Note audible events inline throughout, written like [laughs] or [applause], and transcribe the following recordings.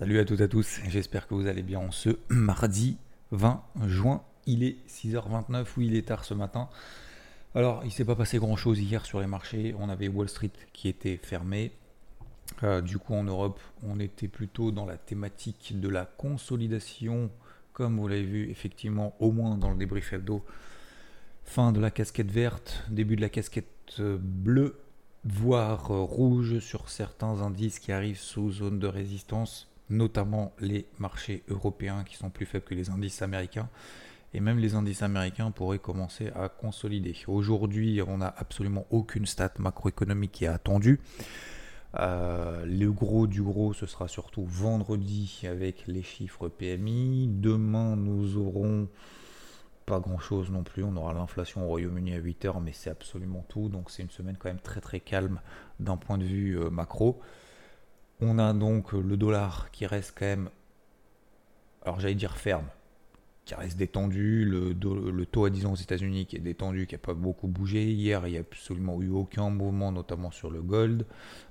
Salut à toutes et à tous, j'espère que vous allez bien en ce mardi 20 juin. Il est 6h29, oui il est tard ce matin. Alors il s'est pas passé grand chose hier sur les marchés, on avait Wall Street qui était fermé. Euh, du coup en Europe on était plutôt dans la thématique de la consolidation, comme vous l'avez vu effectivement au moins dans le débrief hebdo. Fin de la casquette verte, début de la casquette euh, bleue, voire euh, rouge sur certains indices qui arrivent sous zone de résistance notamment les marchés européens qui sont plus faibles que les indices américains. Et même les indices américains pourraient commencer à consolider. Aujourd'hui, on n'a absolument aucune stat macroéconomique qui est attendue. Euh, le gros du gros, ce sera surtout vendredi avec les chiffres PMI. Demain, nous aurons pas grand chose non plus. On aura l'inflation au Royaume-Uni à 8h, mais c'est absolument tout. Donc c'est une semaine quand même très très calme d'un point de vue euh, macro. On a donc le dollar qui reste quand même, alors j'allais dire ferme, qui reste détendu, le, taux à 10 ans aux États-Unis qui est détendu, qui n'a pas beaucoup bougé. Hier, il n'y a absolument eu aucun mouvement, notamment sur le gold.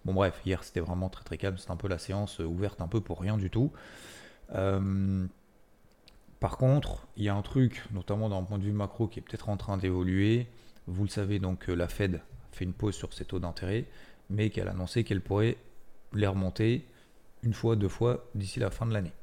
Bon, bref, hier c'était vraiment très très calme. C'était un peu la séance ouverte un peu pour rien du tout. Euh, par contre, il y a un truc, notamment d'un point de vue macro, qui est peut-être en train d'évoluer. Vous le savez, donc la Fed fait une pause sur ses taux d'intérêt, mais qu'elle a annoncé qu'elle pourrait les remonter une fois, deux fois d'ici la fin de l'année.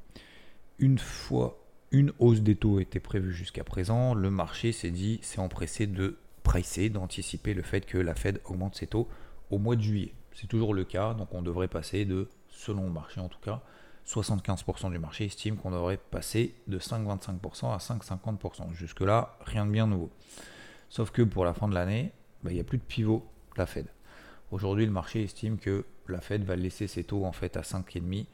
Une fois une hausse des taux était prévue jusqu'à présent, le marché s'est dit, s'est empressé de pricer, d'anticiper le fait que la Fed augmente ses taux au mois de juillet. C'est toujours le cas, donc on devrait passer de, selon le marché en tout cas, 75% du marché estime qu'on devrait passer de 5,25% à 5,50%. Jusque-là, rien de bien nouveau. Sauf que pour la fin de l'année, bah, il n'y a plus de pivot la Fed. Aujourd'hui, le marché estime que la Fed va laisser ses taux en fait à 5,5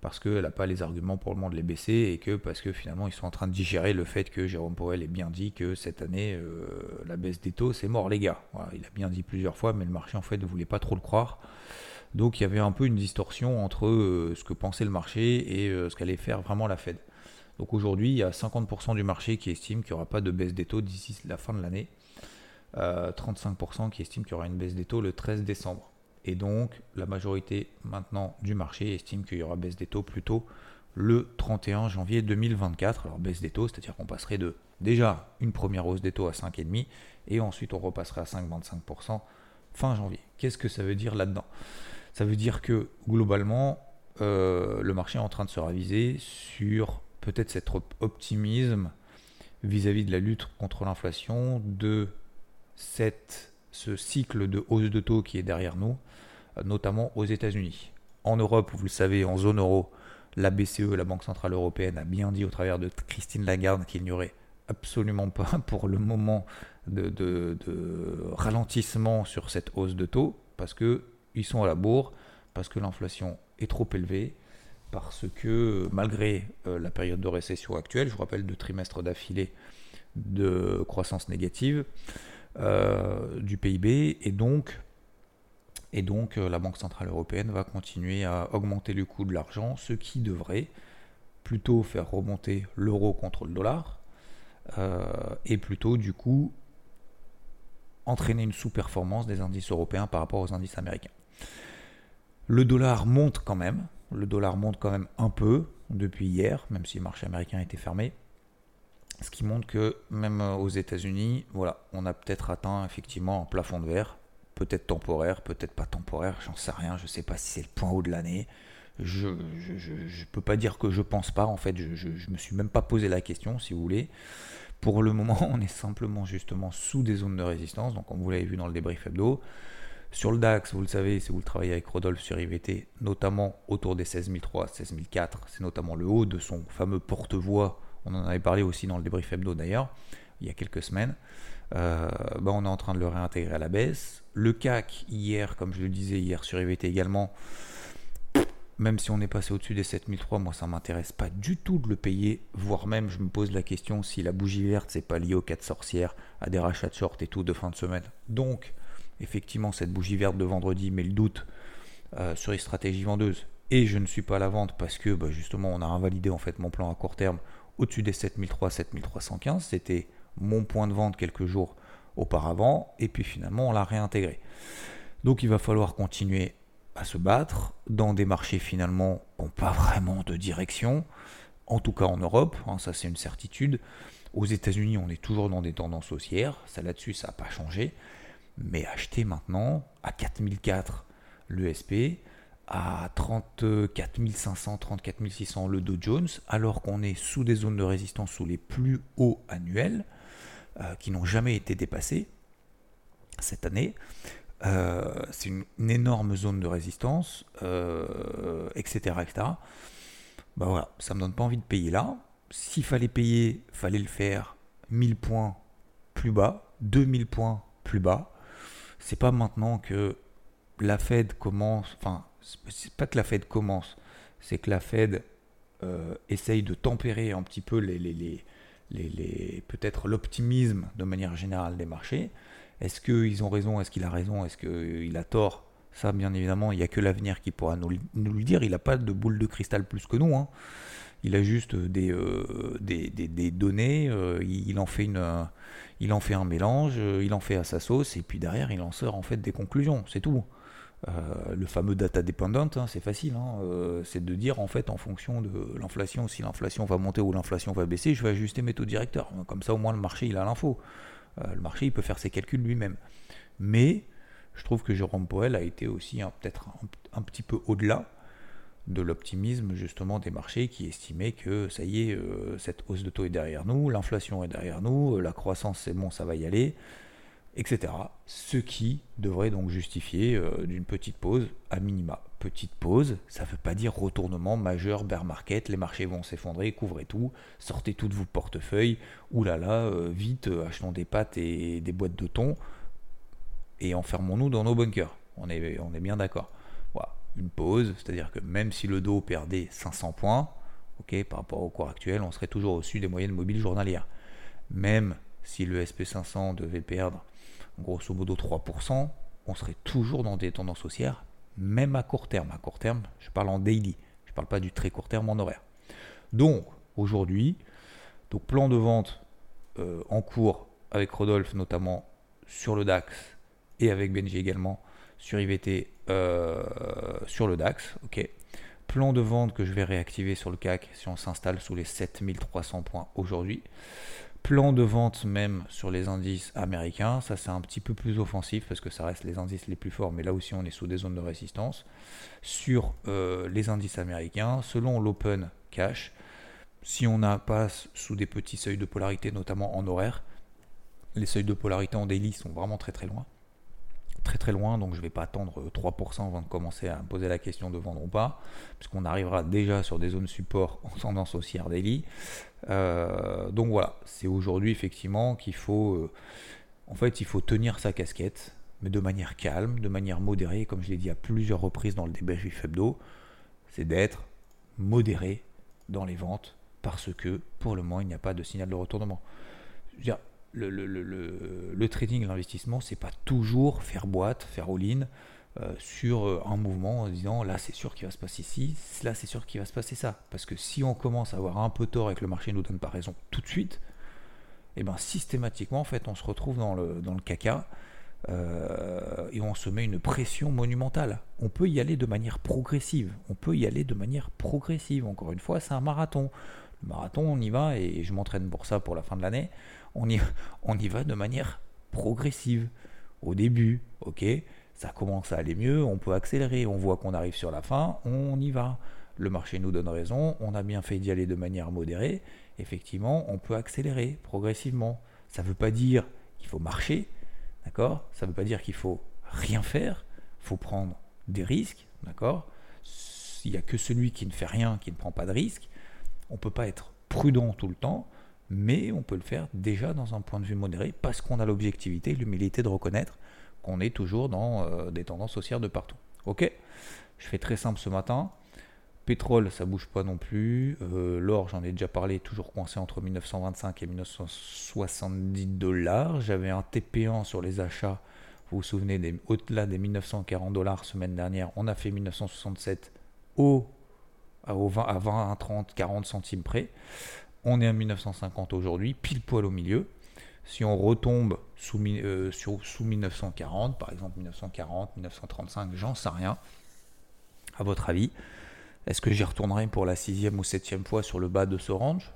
parce qu'elle n'a pas les arguments pour le moment de les baisser et que parce que finalement ils sont en train de digérer le fait que Jérôme Powell ait bien dit que cette année euh, la baisse des taux c'est mort les gars. il a bien dit plusieurs fois mais le marché en fait ne voulait pas trop le croire. Donc il y avait un peu une distorsion entre euh, ce que pensait le marché et euh, ce qu'allait faire vraiment la Fed. Donc aujourd'hui il y a 50% du marché qui estime qu'il n'y aura pas de baisse des taux d'ici la fin de l'année. 35% qui estime qu'il y aura une baisse des taux le 13 décembre. Et donc, la majorité maintenant du marché estime qu'il y aura baisse des taux plutôt le 31 janvier 2024. Alors, baisse des taux, c'est-à-dire qu'on passerait de déjà une première hausse des taux à 5,5% et ensuite on repasserait à 5,25% fin janvier. Qu'est-ce que ça veut dire là-dedans? Ça veut dire que globalement, euh, le marché est en train de se raviser sur peut-être cet optimisme vis-à-vis -vis de la lutte contre l'inflation, de cette ce cycle de hausse de taux qui est derrière nous, notamment aux États-Unis. En Europe, vous le savez, en zone euro, la BCE, la Banque Centrale Européenne, a bien dit au travers de Christine Lagarde qu'il n'y aurait absolument pas [laughs] pour le moment de, ralentissement sur cette hausse de taux, parce qu'ils sont à la bourre, parce que l'inflation est trop élevée, parce que malgré euh, la période de récession actuelle, je vous rappelle deux trimestres d'affilée de croissance négative, euh, du PIB et donc, et donc euh, la Banque Centrale Européenne va continuer à augmenter le coût de l'argent, ce qui devrait plutôt faire remonter l'euro contre le dollar euh, et plutôt du coup entraîner une sous-performance des indices européens par rapport aux indices américains. Le dollar monte quand même, le dollar monte quand même un peu depuis hier, même si le marché américain était fermé. Ce qui montre que même euh, aux États-Unis, voilà, on a peut-être atteint effectivement un plafond de verre, peut-être temporaire, peut-être pas temporaire, j'en sais rien, je ne sais pas si c'est le point haut de l'année. Je ne peux pas dire que je pense pas, en fait, je ne me suis même pas posé la question, si vous voulez. Pour le moment, [laughs] on est simplement justement sous des zones de résistance, donc comme vous l'avez vu dans le débrief hebdo. Sur le DAX, vous le savez, si vous le travaillez avec Rodolphe sur IVT, notamment autour des 16003, 16004, c'est notamment le haut de son fameux porte-voix on en avait parlé aussi dans le débrief hebdo d'ailleurs, il y a quelques semaines. Euh, bah, on est en train de le réintégrer à la baisse. Le CAC, hier, comme je le disais hier sur IVT également, même si on est passé au-dessus des 7003, moi ça m'intéresse pas du tout de le payer, voire même je me pose la question si la bougie verte c'est pas lié aux 4 sorcières, à des rachats de short et tout de fin de semaine. Donc, effectivement, cette bougie verte de vendredi met le doute euh, sur les stratégies vendeuses. Et je ne suis pas à la vente parce que bah, justement on a invalidé en fait mon plan à court terme au-dessus des 7300, 7315. C'était mon point de vente quelques jours auparavant, et puis finalement on l'a réintégré. Donc il va falloir continuer à se battre dans des marchés finalement qui n'ont pas vraiment de direction, en tout cas en Europe, hein, ça c'est une certitude. Aux États-Unis, on est toujours dans des tendances haussières, ça là-dessus ça n'a pas changé. Mais acheter maintenant à 4004 l'ESP, à 34 500, 34 600 le Dow Jones, alors qu'on est sous des zones de résistance sous les plus hauts annuels, euh, qui n'ont jamais été dépassés cette année. Euh, c'est une, énorme zone de résistance, etc., etc. Bah voilà, ça me donne pas envie de payer là. S'il fallait payer, fallait le faire 1000 points plus bas, 2000 points plus bas. C'est pas maintenant que la Fed commence, enfin, c'est pas que la Fed commence, c'est que la Fed euh, essaye de tempérer un petit peu peut-être l'optimisme de manière générale des marchés. Est-ce qu'ils ont raison? Est-ce qu'il a raison? Est-ce qu'il a tort? Ça, bien évidemment, il n'y a que l'avenir qui pourra nous, le dire. Il n'a pas de boule de cristal plus que nous. Hein. Il a juste des, euh, données. Euh, il, en fait il en fait un mélange. il en fait à sa sauce. Et puis derrière, il en sort en fait des conclusions. C'est tout. Euh, le fameux data dependent, hein, c'est facile, hein, euh, c'est de dire en fait en fonction de l'inflation, si l'inflation va monter ou l'inflation va baisser, je vais ajuster mes taux directeurs. Comme ça au moins le marché il a l'info. Euh, le marché il peut faire ses calculs lui-même. Mais je trouve que Jérôme Poel a été aussi peut-être un, petit peu au-delà de l'optimisme justement des marchés qui estimaient que ça y est, cette hausse de taux est derrière nous, l'inflation est derrière nous, la croissance c'est bon, ça va y aller etc. Ce qui devrait donc justifier euh, d'une petite pause à minima. Petite pause, ça ne veut pas dire retournement majeur bear market, les marchés vont s'effondrer, couvrez tout, sortez toutes vos portefeuilles, oulala, euh, vite, euh, achetons des pâtes et des boîtes de thon, et enfermons-nous dans nos bunkers. On est, on est bien d'accord. Voilà, une pause, c'est-à-dire que même si le dos perdait 500 points, ok, par rapport au cours actuel, on serait toujours au-dessus des moyennes mobiles journalières. Même si le SP500 devait perdre grosso modo 3%, on serait toujours dans des tendances haussières, même à court terme. À court terme, je parle en daily, je ne parle pas du très court terme en horaire. Donc, aujourd'hui, donc plan de vente euh, en cours avec Rodolphe notamment sur le DAX et avec Benji également sur IVT euh, sur le DAX. Plan de vente que je vais réactiver sur le CAC si on s'installe sous les 7300 points aujourd'hui plan de vente même sur les indices américains. Ça, c'est un petit peu plus offensif parce que ça reste les indices les plus forts, mais là aussi, on est sous des zones de résistance. Sur euh, les indices américains, selon l'open cash, si on passe sous des petits seuils de polarité, notamment en horaire, les seuils de polarité en daily sont vraiment très très loin très très loin, donc je ne vais pas attendre 3% avant de commencer à poser la question de vendre ou pas, puisqu'on arrivera déjà sur des zones support [laughs] en tendance haussière daily. Euh, donc voilà, c'est aujourd'hui effectivement qu'il faut, euh, en fait, il faut tenir sa casquette, mais de manière calme, de manière modérée, comme je l'ai dit à plusieurs reprises dans le débrief hebdo, c'est d'être modéré dans les ventes, parce que pour le moment, il n'y a pas de signal de retournement. Le, le, le, le trading, l'investissement, c'est pas toujours faire boîte, faire all-in euh, sur euh, un mouvement en disant là c'est sûr qu'il va se passer ci, là c'est sûr qu'il va se passer ça. Parce que si on commence à avoir un peu tort et que le marché ne nous donne pas raison tout de suite, eh ben systématiquement en fait on se retrouve dans le, dans le caca euh, et on se met une pression monumentale. On peut y aller de manière progressive. On peut y aller de manière progressive. Encore une fois, c'est un marathon. Le marathon, on y va et je m'entraîne pour ça pour la fin de l'année [laughs] on y, va de manière progressive. Au début, ok, ça commence à aller mieux, on peut accélérer, on voit qu'on arrive sur la fin, on y va. Le marché nous donne raison, on a bien fait d'y aller de manière modérée. Effectivement, on peut accélérer progressivement. Ça ne veut pas dire qu'il faut marcher, d'accord? Ça ne veut pas dire qu'il faut rien faire, il faut prendre des risques, d'accord? Il n'y a que celui qui ne fait rien qui ne prend pas de risques. On ne peut pas être prudent tout le temps mais on peut le faire déjà dans un point de vue modéré parce qu'on a l'objectivité, l'humilité de reconnaître qu'on est toujours dans euh, des tendances haussières de partout. Ok? Je fais très simple ce matin. Pétrole, ça bouge pas non plus. Euh, l'or, j'en ai déjà parlé, toujours coincé entre 1925 et 1970 dollars. J'avais un TP1 sur les achats. Vous vous souvenez, au-delà des 1940 dollars semaine dernière, on a fait 1967 au, à 20, à 20, 30, 40 centimes près. On est à 1950 aujourd'hui, pile poil au milieu. Si on retombe sous, euh, sous 1940, par exemple 1940, 1935, j'en sais rien, À votre avis, est-ce que j'y retournerai pour la sixième ou septième fois sur le bas de ce range?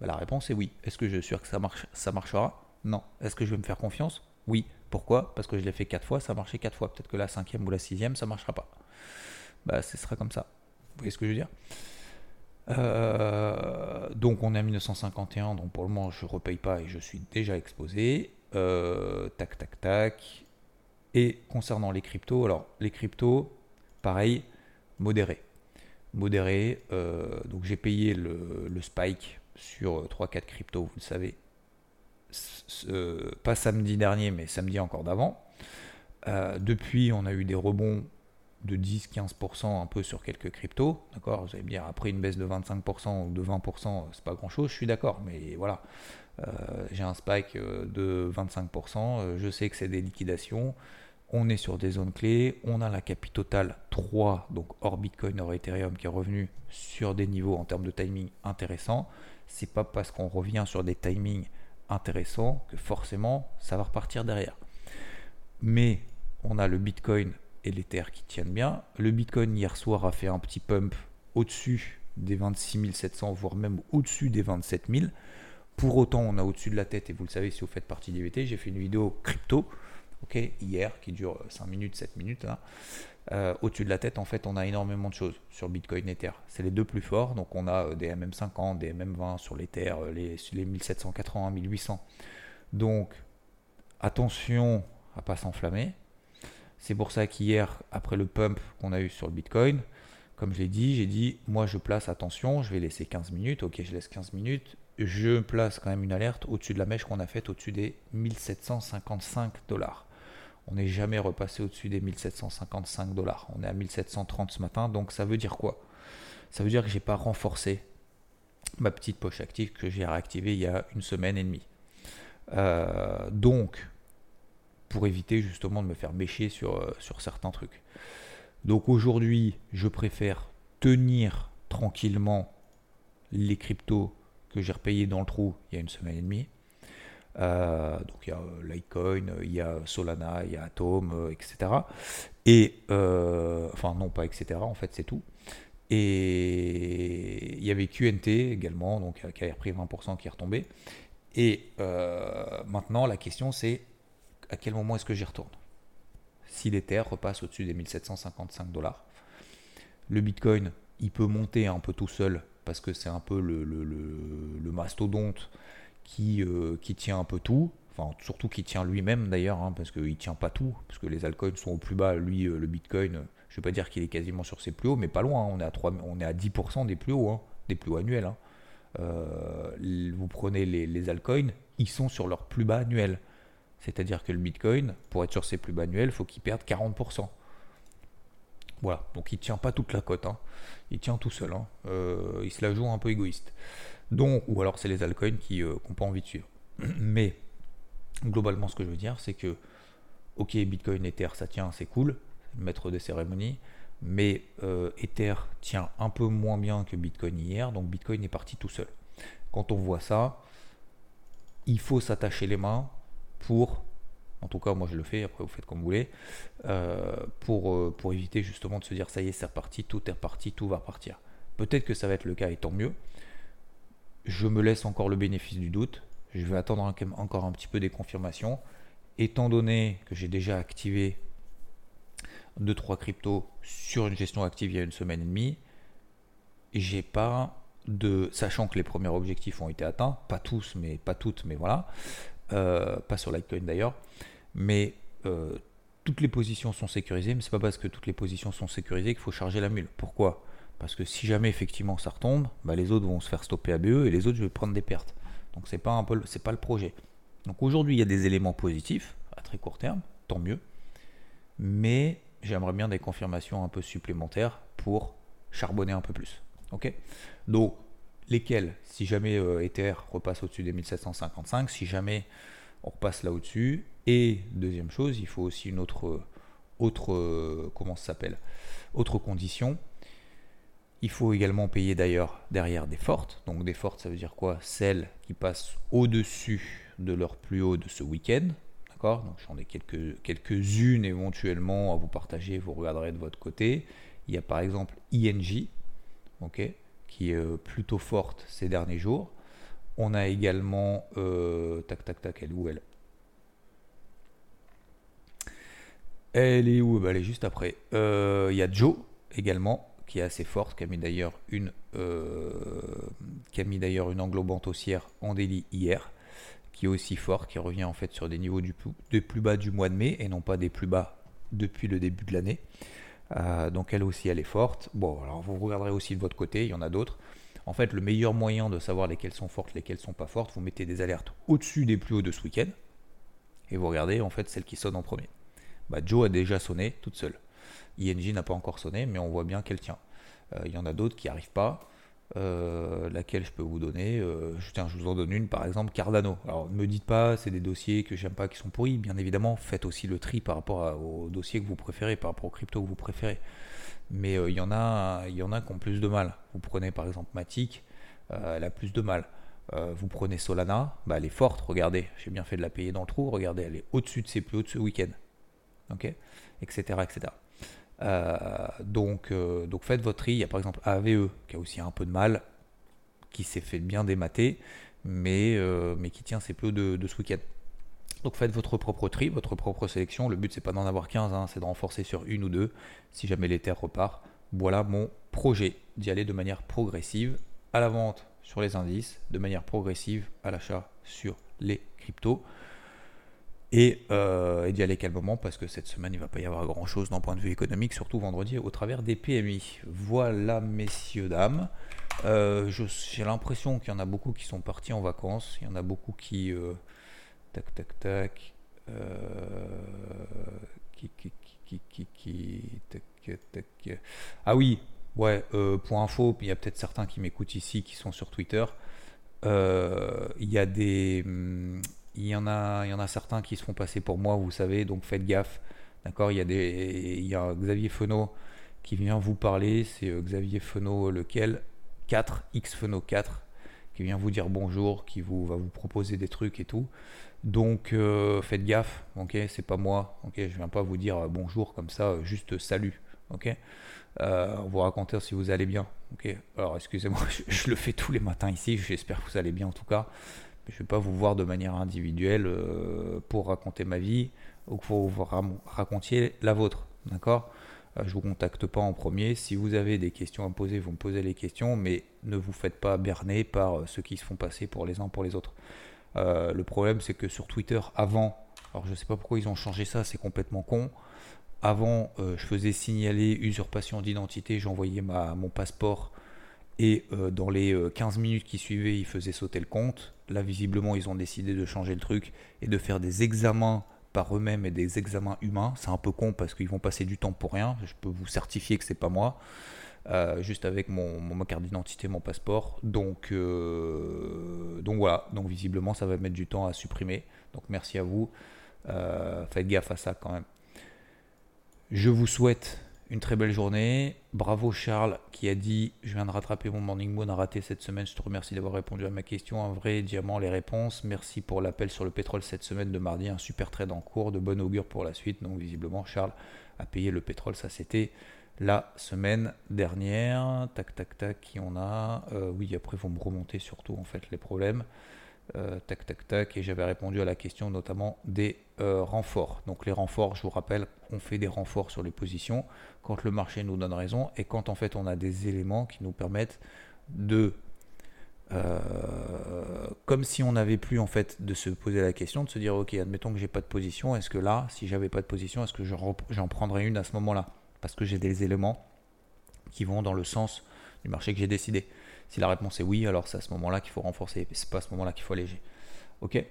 Bah, La réponse est oui. Est-ce que je suis sûr que ça, marche, ça marchera? Non. Est-ce que je vais me faire confiance? Oui. Pourquoi? Parce que je l'ai fait quatre fois, ça a marché quatre fois. Peut-être que la cinquième ou la sixième, ça ne marchera pas. Bah, ce sera comme ça. Vous voyez ce que je veux dire? Euh, donc on est à 1951, donc pour le moment je ne repaye pas et je suis déjà exposé. Euh, tac, tac, tac. Et concernant les cryptos, alors les cryptos, pareil, modéré. Modéré, euh, donc j'ai payé le, spike sur 3-4 cryptos, vous le savez, pas samedi dernier, mais samedi encore d'avant. depuis, on a eu des rebonds de 10-15% un peu sur quelques cryptos, d'accord? Vous allez me dire, après une baisse de 25% ou de 20%, c'est pas grand-chose, je suis d'accord, mais voilà, euh, j'ai un spike euh, de 25%, euh, je sais que c'est des liquidations, on est sur des zones clés, on a la capi totale 3, donc hors Bitcoin, hors Ethereum, qui est revenu sur des niveaux en termes de timing intéressants. C'est pas parce qu'on revient sur des timings intéressants que forcément ça va repartir derrière. Mais on a le Bitcoin et l'Ether qui tiennent bien. Le Bitcoin hier soir a fait un petit pump au-dessus des 26 700, voire même au-dessus des 27 000. Pour autant, on a au-dessus de la tête, et vous le savez si vous faites partie d'IVT, j'ai fait une vidéo crypto, hier, qui dure 5 minutes, 7 minutes. Euh, au-dessus de la tête, en fait, on a énormément de choses sur Bitcoin et Ether. C'est les deux plus forts, donc on a euh, des MM50, des MM20 sur l'Ether, euh, les, les 1780, 1800. Donc, attention à pas s'enflammer. C'est pour ça qu'hier, après le pump qu'on a eu sur le Bitcoin, comme je l'ai dit, j'ai dit, moi je place attention, je vais laisser 15 minutes, ok je laisse 15 minutes, je place quand même une alerte au-dessus de la mèche qu'on a faite au-dessus des 1755 dollars. On n'est jamais repassé au-dessus des 1755 dollars. On est à 1730 ce matin, donc ça veut dire quoi? Ça veut dire que j'ai pas renforcé ma petite poche active que j'ai réactivée il y a une semaine et demie. Euh, donc, pour éviter justement de me faire bêcher sur, euh, sur certains trucs. Donc aujourd'hui, je préfère tenir tranquillement les cryptos que j'ai repayés dans le trou il y a une semaine et demie. Euh, donc il y a euh, Litecoin, il y a Solana, il y a Atom, etc. Et enfin non pas etc. En fait c'est tout. Et il y avait QNT également, donc qui a repris 20% qui est retombé. Et maintenant la question c'est à quel moment est-ce que j'y retourne? Si l'Ether repasse au-dessus des 1755 dollars, le Bitcoin, il peut monter un peu tout seul parce que c'est un peu le, mastodonte qui, euh, qui tient un peu tout. Enfin, surtout qui tient lui-même d'ailleurs, hein, parce qu'il ne tient pas tout, parce que les altcoins sont au plus bas. Lui, euh, le Bitcoin, je ne vais pas dire qu'il est quasiment sur ses plus hauts, mais pas loin. Hein. on, est à 3, on est à 10% des plus hauts, hein, des plus hauts annuels. Euh, vous prenez les, les altcoins, ils sont sur leur plus bas annuel. C'est-à-dire que le Bitcoin, pour être sur ses plus bas annuels, il faut qu'il perde 40%. Voilà, donc il ne tient pas toute la cote, hein. il tient tout seul, hein. euh, il se la joue un peu égoïste. Donc, ou alors c'est les altcoins qui n'ont euh, pas envie de suivre. [clears throat] Mais globalement, ce que je veux dire, c'est que, ok, Bitcoin, Ether, ça tient, c'est cool, maître des cérémonies, mais euh, Ether tient un peu moins bien que Bitcoin hier, donc Bitcoin est parti tout seul. Quand on voit ça, il faut s'attacher les mains, pour, en tout cas moi je le fais, après vous faites comme vous voulez, euh, pour, euh, pour éviter justement de se dire ça y est c'est reparti, tout est reparti, tout va repartir. Peut-être que ça va être le cas et tant mieux. Je me laisse encore le bénéfice du doute. Je vais attendre encore un petit peu des confirmations. Étant donné que j'ai déjà activé 2-3 cryptos sur une gestion active il y a une semaine et demie, j'ai pas de. Sachant que les premiers objectifs ont été atteints, pas tous, mais pas toutes, mais voilà. Euh, pas sur Litecoin d'ailleurs, mais euh, toutes les positions sont sécurisées, mais c'est pas parce que toutes les positions sont sécurisées qu'il faut charger la mule. Pourquoi? Parce que si jamais effectivement ça retombe, bah, les autres vont se faire stopper à BE et les autres je vais prendre des pertes. Donc c'est pas un peu, c'est pas le projet. Donc aujourd'hui il y a des éléments positifs à très court terme, tant mieux, mais j'aimerais bien des confirmations un peu supplémentaires pour charbonner un peu plus. Ok? Donc lesquels, si jamais euh, Ether repasse au-dessus des 1755, si jamais on repasse là au-dessus. Et deuxième chose, il faut aussi une autre, autre euh, comment s'appelle, autre condition. Il faut également payer d'ailleurs derrière des fortes. Donc des fortes, ça veut dire quoi? Celles qui passent au-dessus de leur plus haut de ce week-end. D'accord? Donc j'en ai quelques, quelques-unes éventuellement à vous partager, vous regarderez de votre côté. Il y a par exemple ING, ok, qui est plutôt forte ces derniers jours. On a également, tac tac tac, elle est où elle? Elle est où? Bah, Elle est juste après. Il y a Joe également, qui est assez forte, qui a mis d'ailleurs une, qui a mis d'ailleurs une englobante haussière en délit hier qui est aussi fort, qui revient en fait sur des niveaux du plus, des plus bas du mois de mai et non pas des plus bas depuis le début de l'année. Euh, donc elle aussi, elle est forte. Bon, alors vous regarderez aussi de votre côté, il y en a d'autres. En fait, le meilleur moyen de savoir lesquelles sont fortes, lesquelles sont pas fortes, vous mettez des alertes au-dessus des plus hauts de ce week-end et vous regardez en fait celle qui sonne en premier. Bah, Joe a déjà sonné toute seule. ING n'a pas encore sonné, mais on voit bien qu'elle tient. Euh, il y en a d'autres qui n'arrivent pas. Euh, laquelle je peux vous donner. Euh, tiens, je vous en donne une, par exemple, Cardano. Alors, ne me dites pas, c'est des dossiers que j'aime pas qui sont pourris. Bien évidemment, faites aussi le tri par rapport aux dossiers que vous préférez, par rapport aux cryptos que vous préférez. Mais euh, il y en a, il y en a qui ont plus de mal. Vous prenez par exemple Matic, elle a plus de mal. vous prenez Solana, bah, elle est forte. Regardez, j'ai bien fait de la payer dans le trou. Regardez, elle est au-dessus de ses plus hauts ce week-end. Etc., etc. Euh, donc, euh, donc faites votre tri. Il y a par exemple AVE qui a aussi un peu de mal, qui s'est fait bien démater, mais, euh, qui tient ses plus de, de ce week-end. Donc faites votre propre tri, votre propre sélection. Le but c'est pas d'en avoir 15, hein, c'est de renforcer sur une ou deux si jamais les terres repart. Voilà mon projet d'y aller de manière progressive à la vente sur les indices, de manière progressive à l'achat sur les cryptos et, euh, et d'y aller calmement parce que cette semaine il ne va pas y avoir grand chose d'un point de vue économique, surtout vendredi au travers des PMI. Voilà messieurs, dames. Euh, j'ai l'impression qu'il y en a beaucoup qui sont partis en vacances, il y en a beaucoup qui... Euh, tac tac tac. qui, qui, qui, qui, qui tac, tac, ah oui, ouais, pour info, il y a peut-être certains qui m'écoutent ici qui sont sur Twitter. Il y a des hum, il y, en a, il y en a certains qui se font passer pour moi, vous savez, donc faites gaffe. D'accord il, y a des, il y a Xavier Fenot qui vient vous parler, c'est euh, Xavier Fenot lequel? 4, X Fenot 4, qui vient vous dire bonjour, qui vous, va vous proposer des trucs et tout. Donc euh, faites gaffe, ok C'est pas moi, ok Je viens pas vous dire euh, bonjour comme ça, juste salut, ok Vous raconter si vous allez bien, Alors excusez-moi, [laughs] je, le fais tous les matins ici, j'espère que vous allez bien en tout cas. Je ne vais pas vous voir de manière individuelle euh, pour raconter ma vie ou pour vous raconter la vôtre. D'accord? Euh, Je ne vous contacte pas en premier. Si vous avez des questions à poser, vous me posez les questions, mais ne vous faites pas berner par euh, ceux qui se font passer pour les uns pour les autres. le problème, c'est que sur Twitter, avant, alors je ne sais pas pourquoi ils ont changé ça, c'est complètement con. Avant, je faisais signaler usurpation d'identité, j'envoyais mon passeport et dans les 15 minutes qui suivaient, ils faisaient sauter le compte. Là, visiblement, ils ont décidé de changer le truc et de faire des examens par eux-mêmes et des examens humains. C'est un peu con parce qu'ils vont passer du temps pour rien. Je peux vous certifier que c'est pas moi. Euh, juste avec mon, ma carte d'identité, mon passeport. Donc, euh, donc voilà. Donc visiblement, ça va mettre du temps à supprimer. Donc merci à vous. Euh, faites gaffe à ça quand même. Je vous souhaite une très belle journée. Bravo Charles qui a dit Je viens de rattraper mon morning moon a raté cette semaine. Je te remercie d'avoir répondu à ma question. Un vrai diamant, les réponses. Merci pour l'appel sur le pétrole cette semaine de mardi. Un super trade en cours, de bon augure pour la suite. Donc, visiblement, Charles a payé le pétrole. Ça, c'était la semaine dernière. Tac, tac, tac. Qui on a? Euh, Oui, après, vous me remontez surtout en fait les problèmes. Euh, tac, tac, tac, et j'avais répondu à la question notamment des euh, renforts. Donc les renforts, je vous rappelle, on fait des renforts sur les positions quand le marché nous donne raison et quand en fait on a des éléments qui nous permettent de, euh, comme si on n'avait plus en fait de se poser la question, de se dire ok, admettons que j'ai pas de position, est-ce que là, si j'avais pas de position, est-ce que j'en prendrais une à ce moment-là? Parce que j'ai des éléments qui vont dans le sens du marché que j'ai décidé. Si la réponse est oui, alors c'est à ce moment-là qu'il faut renforcer, c'est pas à ce moment-là qu'il faut alléger. Ok?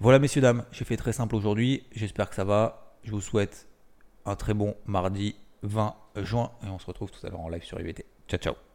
Voilà, messieurs, dames, j'ai fait très simple aujourd'hui. J'espère que ça va. Je vous souhaite un très bon mardi 20 juin et on se retrouve tout à l'heure en live sur IVT. Ciao, ciao